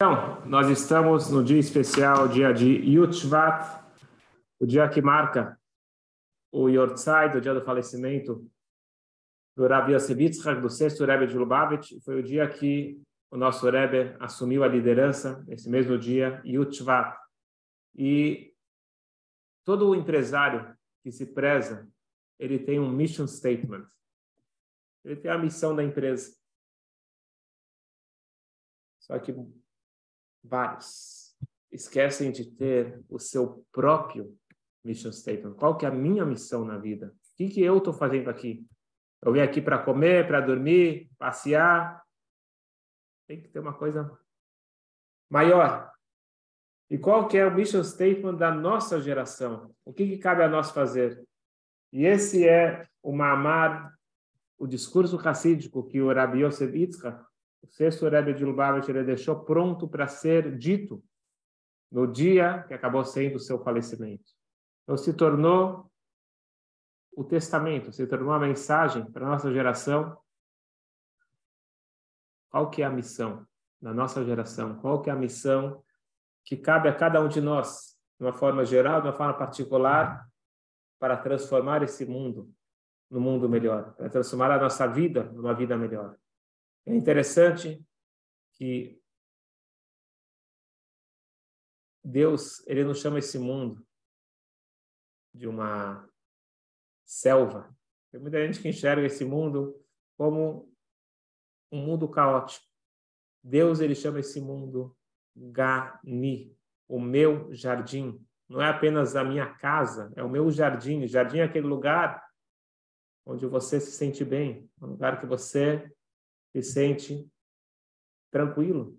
Então, nós estamos no dia especial, dia de Yud Shvat, o dia que marca o Yortzai, o dia do falecimento do Rabbi Yosef do sexto Rebbe de Lubavitch. Foi o dia que o nosso Rebbe assumiu a liderança, esse mesmo dia, Yud Shvat. E todo empresário que se preza, ele tem um mission statement. Ele tem a missão da empresa. Só que vários, esquecem de ter o seu próprio mission statement. Qual que é a minha missão na vida? O que, que eu estou fazendo aqui? Eu vim aqui para comer, para dormir, passear. Tem que ter uma coisa maior. E qual que é o mission statement da nossa geração? O que, que cabe a nós fazer? E esse é o Mamar, o discurso racídico que o Rabi Yosef Yitzchak o sexto Rebbe de Lubavitch ele deixou pronto para ser dito no dia que acabou sendo o seu falecimento. Então se tornou o testamento, se tornou a mensagem para a nossa geração. Qual que é a missão da nossa geração? Qual que é a missão que cabe a cada um de nós, de uma forma geral, de uma forma particular, para transformar esse mundo no mundo melhor, para transformar a nossa vida numa vida melhor? É interessante que Deus, ele não chama esse mundo de uma selva. Tem muita gente que enxerga esse mundo como um mundo caótico. Deus, ele chama esse mundo Gani, o meu jardim. Não é apenas a minha casa, é o meu jardim. Jardim é aquele lugar onde você se sente bem, um lugar que você se sente tranquilo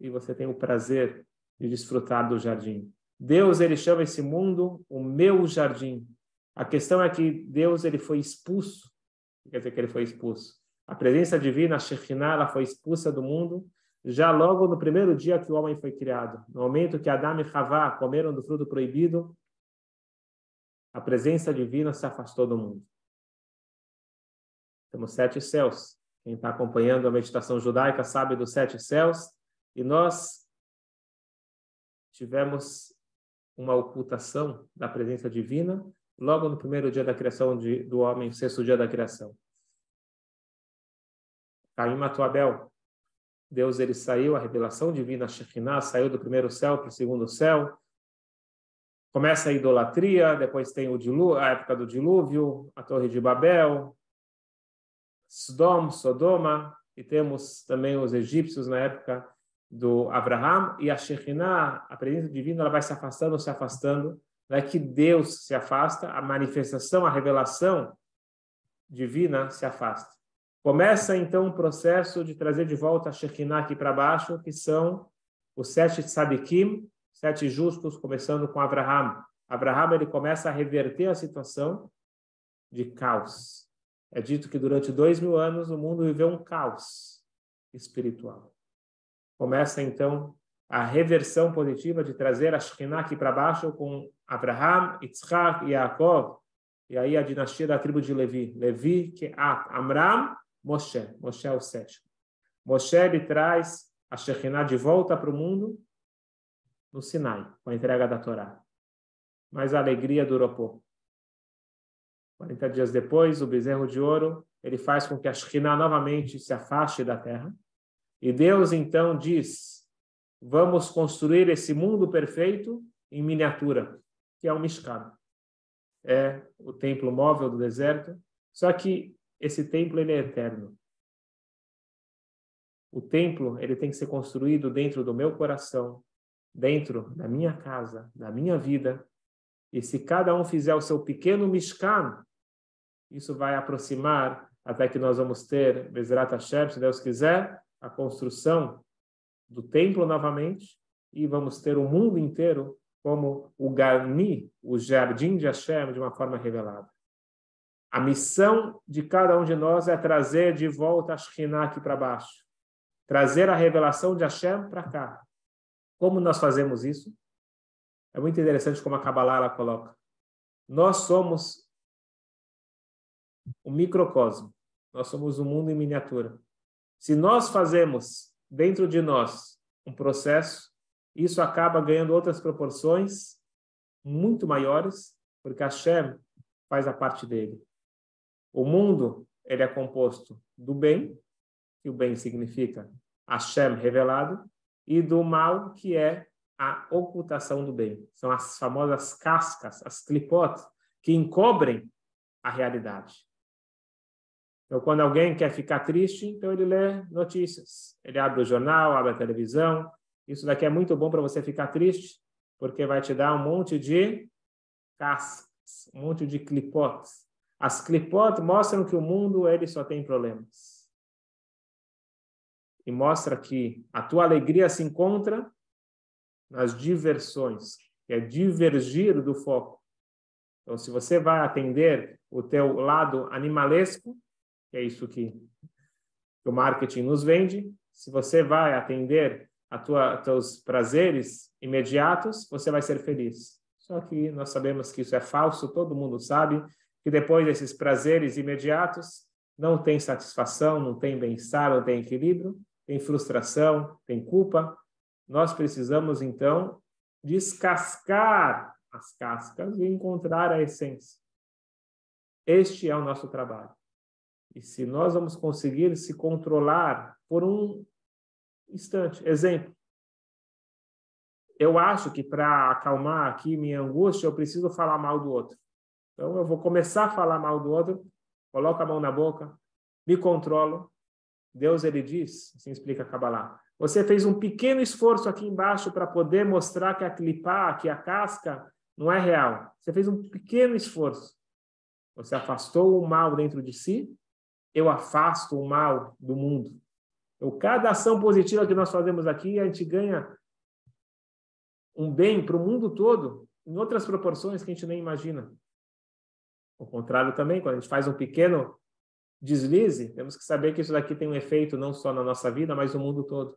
e você tem o prazer de desfrutar do jardim. Deus ele chama esse mundo o meu jardim. A questão é que Deus ele foi expulso. Quer dizer que ele foi expulso. A presença divina, a Shekhinah, ela foi expulsa do mundo já logo no primeiro dia que o homem foi criado. No momento que Adão e Havá comeram do fruto proibido, a presença divina se afastou do mundo. Temos sete céus. Quem está acompanhando a meditação judaica sabe dos sete céus. E nós tivemos uma ocultação da presença divina logo no primeiro dia da criação de, do homem, sexto dia da criação. Caim matou Abel. Deus ele saiu, a revelação divina, a Shekinah, saiu do primeiro céu para o segundo céu. Começa a idolatria, depois tem o dilúvio, a época do dilúvio, a Torre de Babel, Sodom, Sodoma, e temos também os egípcios na época do Abraham, e a Shekhinah, a presença divina, ela vai se afastando, se afastando, não é que Deus se afasta, a manifestação, a revelação divina se afasta. Começa então um processo de trazer de volta a Shekhinah aqui para baixo, que são os sete tzadikim, sete justos, começando com Abraham. Abraham ele começa a reverter a situação de caos, é dito que durante dois mil anos o mundo viveu um caos espiritual. Começa então a reversão positiva de trazer a Shekhinah aqui para baixo com Abraham, Yitzhak e Yaakov, e aí a dinastia da tribo de Levi. Levi, que é Amram, Moshe. Moshe é o sétimo. Moshe ele traz a Shekhinah de volta para o mundo no Sinai, com a entrega da Torá. Mas a alegria durou pouco. 40 dias depois, o bezerro de ouro, ele faz com que a Shekhinah novamente se afaste da terra. E Deus então diz: vamos construir esse mundo perfeito em miniatura, que é o Mishkan. É o templo móvel do deserto. Só que esse templo ele é eterno. O templo ele tem que ser construído dentro do meu coração, dentro da minha casa, da minha vida, e se cada um fizer o seu pequeno Mishkan, isso vai aproximar até que nós vamos ter, Bezrat Hashem, se Deus quiser, a construção do templo novamente e vamos ter o mundo inteiro como o Gani, o jardim de Hashem, de uma forma revelada. A missão de cada um de nós é trazer de volta a Shekhinah aqui para baixo. Trazer a revelação de Hashem para cá. Como nós fazemos isso? É muito interessante como a Kabbalah ela coloca. Nós somos o microcosmo. Nós somos um mundo em miniatura. Se nós fazemos dentro de nós um processo, isso acaba ganhando outras proporções muito maiores, porque Hashem faz a parte dele. O mundo ele é composto do bem, que o bem significa Hashem revelado, e do mal, que é a ocultação do bem. São as famosas cascas, as clipot, que encobrem a realidade. Então, quando alguém quer ficar triste, então ele lê notícias. Ele abre o jornal, abre a televisão. Isso daqui é muito bom para você ficar triste, porque vai te dar um monte de cascas, um monte de clipotes. As clipotes mostram que o mundo ele só tem problemas. E mostra que a tua alegria se encontra nas diversões, que é divergir do foco. Então, se você vai atender o teu lado animalesco, é isso que, o marketing nos vende, se você vai atender a tua teus prazeres imediatos, você vai ser feliz. Só que nós sabemos que isso é falso, todo mundo sabe que depois desses prazeres imediatos não tem satisfação, não tem bem-estar, não tem equilíbrio, tem frustração, tem culpa. Nós precisamos então descascar as cascas e encontrar a essência. Este é o nosso trabalho. E se nós vamos conseguir se controlar por um instante, exemplo, eu acho que para acalmar aqui minha angústia, eu preciso falar mal do outro. Então, eu vou começar a falar mal do outro, coloco a mão na boca, me controlo. Deus, ele diz, assim explica a Kabbalah, você fez um pequeno esforço aqui embaixo para poder mostrar que a clipar, que a casca, não é real. Você fez um pequeno esforço. Você afastou o mal dentro de si, eu afasto o mal do mundo. Então, cada ação positiva que nós fazemos aqui, a gente ganha um bem para o mundo todo em outras proporções que a gente nem imagina. O contrário também, quando a gente faz um pequeno deslize, temos que saber que isso daqui tem um efeito não só na nossa vida, mas no mundo todo.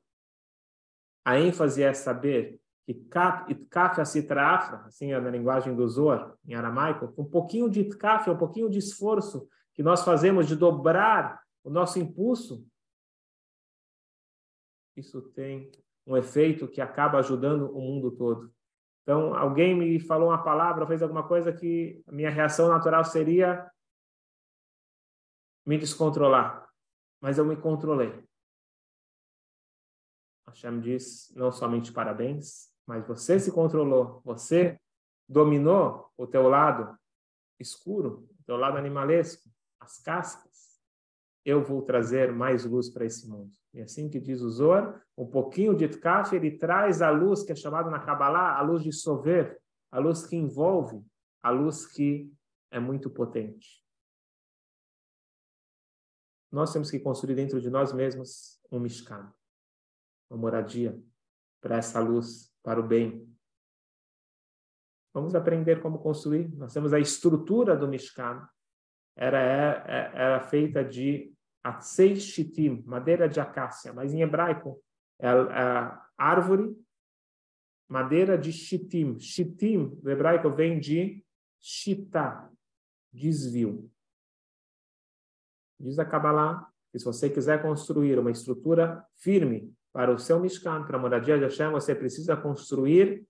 A ênfase é saber que kaf citrafra, assim é na linguagem do Zohar, em aramaico, um pouquinho de kaf, um pouquinho de esforço que nós fazemos de dobrar o nosso impulso, isso tem um efeito que acaba ajudando o mundo todo. Então, alguém me falou uma palavra, fez alguma coisa que a minha reação natural seria me descontrolar. Mas eu me controlei. Hashem diz não somente parabéns, mas você se controlou, você dominou o teu lado escuro, o teu lado animalesco, as cascas eu vou trazer mais luz para esse mundo. E assim que diz o Zohar, um pouquinho de Tkaf, ele traz a luz que é chamada na Kabbalah, a luz de Sover, a luz que envolve, a luz que é muito potente. Nós temos que construir dentro de nós mesmos um Mishkan, uma moradia para essa luz, para o bem. Vamos aprender como construir. Nós temos a estrutura do Mishkan. Era, é, é, era feita de shitim, madeira de acácia, mas em hebraico é a árvore, madeira de shitim. Shitim, do hebraico, vem de shita, desvio. Diz a Kabbalah que se você quiser construir uma estrutura firme para o seu Mishkan, para a moradia de Hashem, você precisa construir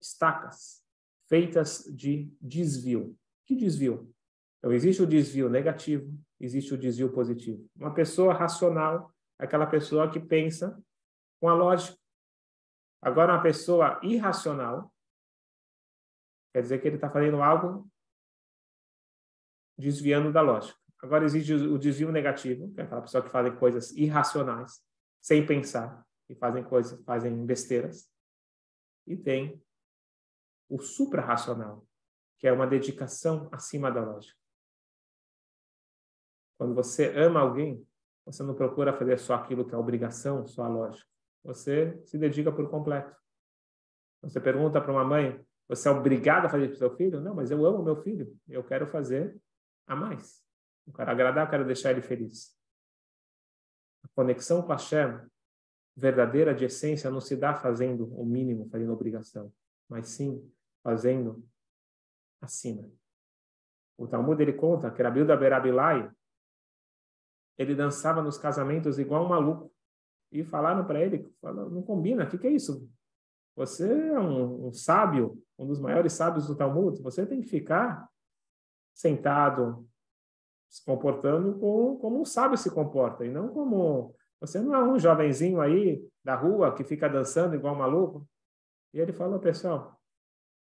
estacas feitas de desvio. Que desvio? Então, existe o desvio negativo, existe o desvio positivo. Uma pessoa racional aquela pessoa que pensa com a lógica. Agora, uma pessoa irracional quer dizer que ele está fazendo algo desviando da lógica. Agora, existe o desvio negativo, que é aquela pessoa que faz coisas irracionais, sem pensar, e fazem coisas, fazem besteiras. E tem o suprarracional, que é uma dedicação acima da lógica. Quando você ama alguém, você não procura fazer só aquilo que é obrigação, só a lógica. Você se dedica por completo. Você pergunta para uma mãe, você é obrigado a fazer para o seu filho? Não, mas eu amo meu filho. Eu quero fazer a mais. Eu quero agradar, eu quero deixar ele feliz. A conexão com a Shem, verdadeira de essência, não se dá fazendo o mínimo, fazendo obrigação, mas sim fazendo acima. O Talmud ele conta que Rabilda Berabilai, ele dançava nos casamentos igual um maluco. e falaram para ele, falaram, não combina, o que, que é isso? Você é um, um, sábio, um dos maiores sábios do Talmud, você tem que ficar sentado, se comportando como, como um sábio se comporta, e não como... Você não é um jovenzinho aí da rua que fica dançando igual um maluco. E ele falou, pessoal,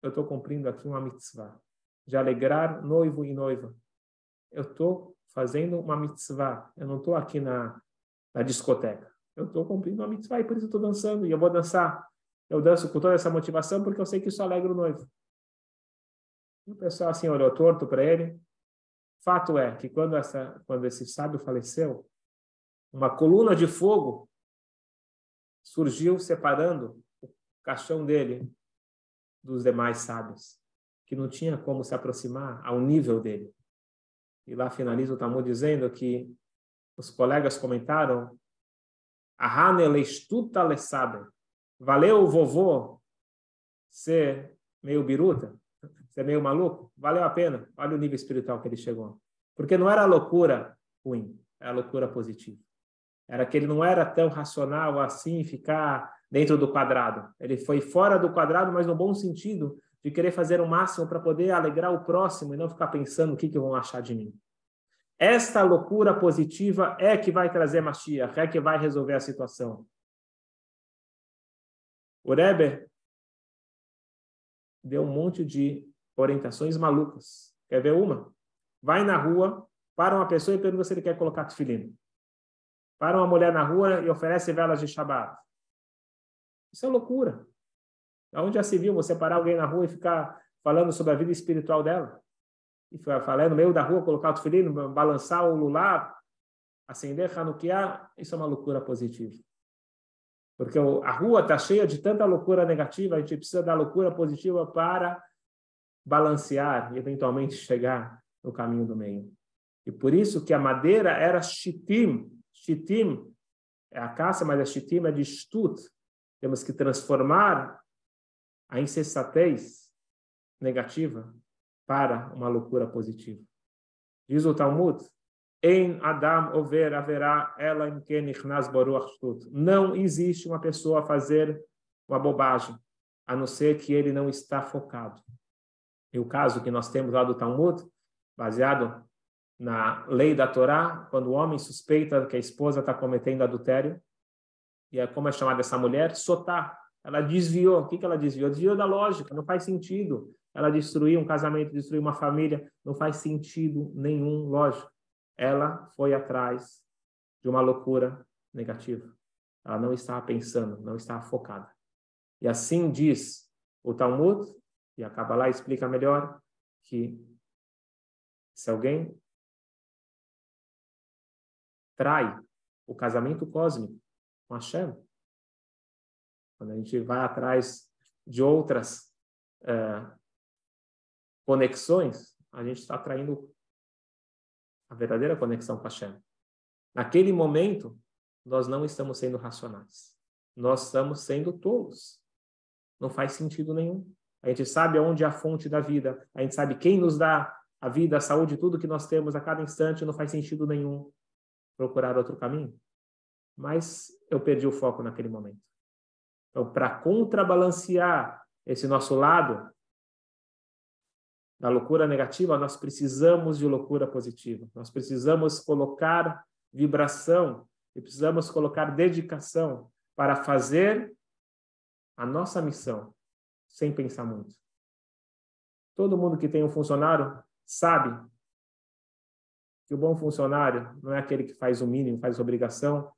eu estou cumprindo aqui uma mitzvah, de alegrar noivo e noiva. Eu estou fazendo uma mitzvah, eu não estou aqui na, na discoteca. Eu estou cumprindo uma mitzvah e por isso estou dançando. E eu vou dançar. Eu danço com toda essa motivação porque eu sei que isso alegra o noivo. E o pessoal assim olhou torto para ele. Fato é que quando, essa, quando esse sábio faleceu, uma coluna de fogo surgiu separando o caixão dele dos demais sábios, que não tinha como se aproximar ao nível dele. E lá finaliza o Talmud dizendo que os colegas comentaram Valeu o vovô ser meio biruta, ser meio maluco? Valeu a pena. Olha o nível espiritual que ele chegou. Porque não era loucura ruim, era loucura positiva. Era que ele não era tão racional assim, ficar dentro do quadrado. Ele foi fora do quadrado, mas no bom sentido, de querer fazer o máximo para poder alegrar o próximo e não ficar pensando o que, que vão achar de mim. Esta loucura positiva é que vai trazer Mashiach, é que vai resolver a situação. O Rebbe deu um monte de orientações malucas. Quer ver uma? Vai na rua, para uma pessoa e pergunta se ele quer colocar tefilino. Para uma mulher na rua e oferece velas de Shabbat. Isso é loucura. Onde já se viu você parar alguém na rua e ficar falando sobre a vida espiritual dela? E falando no meio da rua, colocar o tefilino, balançar o lular, acender Hanukkah, isso é uma loucura positiva. Porque a rua está cheia de tanta loucura negativa, a gente precisa da loucura positiva para balancear e eventualmente chegar no caminho do meio. E por isso que a madeira era chitim. Chitim é a caça, mas a chitim é de stut, temos que transformar a insensatez negativa para uma loucura positiva. Diz o Talmud, em Adam over haverá ela em nas Não existe uma pessoa fazer uma bobagem, a não ser que ele não está focado. E o caso que nós temos lá do Talmud, baseado na lei da Torá, quando o homem suspeita que a esposa está cometendo adultério, e é como é chamada essa mulher? Sotá. Ela desviou. O que, que ela desviou? Desviou da lógica, não faz sentido. Ela destruiu um casamento, destruiu uma família, não faz sentido nenhum, lógico. Ela foi atrás de uma loucura negativa. Ela não estava pensando, não estava focada. E assim diz o Talmud, e a Kabbalah explica melhor, que se alguém trai o casamento cósmico, com Hashem. Quando a gente vai atrás de outras é, conexões, a gente está atraindo a verdadeira conexão com Hashem. Naquele momento, nós não estamos sendo racionais. Nós estamos sendo tolos. Não faz sentido nenhum. A gente sabe aonde é a fonte da vida. A gente sabe quem nos dá a vida, a saúde, tudo que nós temos a cada instante. Não faz sentido nenhum procurar outro caminho mas eu perdi o foco naquele momento. Então, para contrabalancear esse nosso lado da loucura negativa, nós precisamos de loucura positiva. Nós precisamos colocar vibração e precisamos colocar dedicação para fazer a nossa missão sem pensar muito. Todo mundo que tem um funcionário sabe que o bom funcionário não é aquele que faz o mínimo, faz obrigação,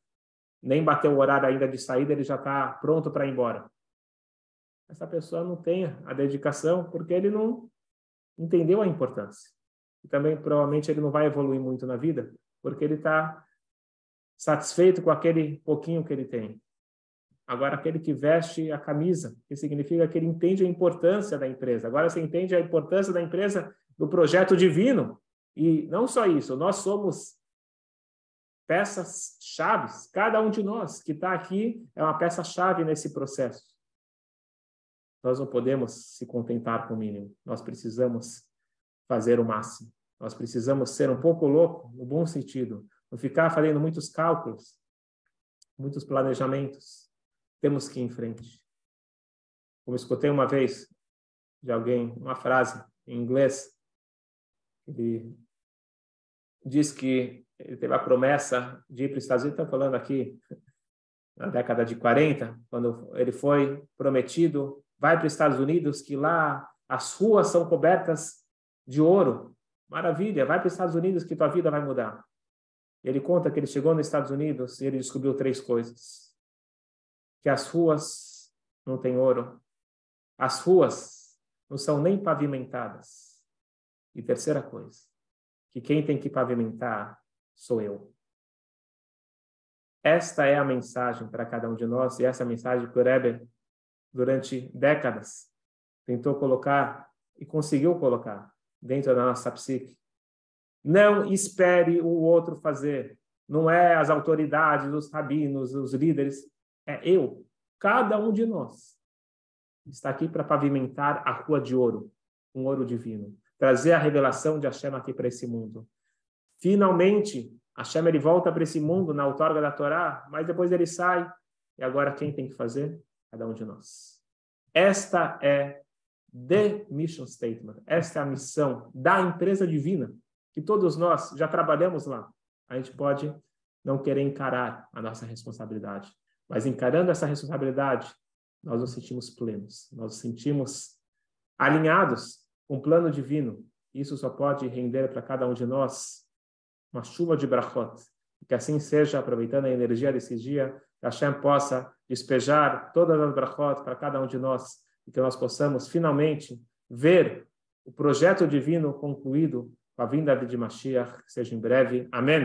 nem bateu o horário ainda de saída, ele já está pronto para ir embora. Essa pessoa não tem a dedicação porque ele não entendeu a importância. E também, provavelmente, ele não vai evoluir muito na vida porque ele está satisfeito com aquele pouquinho que ele tem. Agora, aquele que veste a camisa, que significa que ele entende a importância da empresa. Agora, você entende a importância da empresa do projeto divino. E não só isso, nós somos peças chaves. Cada um de nós que está aqui é uma peça chave nesse processo. Nós não podemos se contentar com o mínimo. Nós precisamos fazer o máximo. Nós precisamos ser um pouco louco, no bom sentido, não ficar fazendo muitos cálculos. muitos planejamentos. Temos que ir em frente. Como escutei uma vez de alguém, uma frase em inglês, ele diz que ele teve a promessa de ir para os Estados Unidos, estou falando aqui na década de 40, quando ele foi prometido, vai para os Estados Unidos, que lá as ruas são cobertas de ouro. Maravilha, vai para os Estados Unidos que tua vida vai mudar. Ele conta que ele chegou nos Estados Unidos e ele descobriu três coisas: que as ruas não têm ouro, as ruas não são nem pavimentadas. E terceira coisa, que quem tem que pavimentar sou eu. Esta é a mensagem para cada um de nós, e essa mensagem que o Rebbe, durante décadas, tentou colocar e conseguiu colocar dentro da nossa psique. Não espere o outro fazer. Não é as autoridades, os rabinos, os líderes. É eu, cada um de nós. Está aqui para pavimentar a rua de ouro, um ouro divino. Trazer a revelação de Hashem aqui para esse mundo. Finalmente, Hashem ele volta para esse mundo na outorga da Torá, mas depois ele sai. E agora quem tem que fazer? Cada um de nós. Esta é the mission statement. Esta é a missão da empresa divina, que todos nós já trabalhamos lá. A gente pode não querer encarar a nossa responsabilidade, mas encarando essa responsabilidade, nós nos sentimos plenos, nós nos sentimos alinhados com o plano divino. Isso só pode render para cada um de nós uma chuva de brachot. Que assim seja, aproveitando a energia desse dia, que Hashem possa despejar todas as brachot para cada um de nós e que nós possamos finalmente ver o projeto divino concluído com a vinda de Mashiach, que seja em breve. Amém.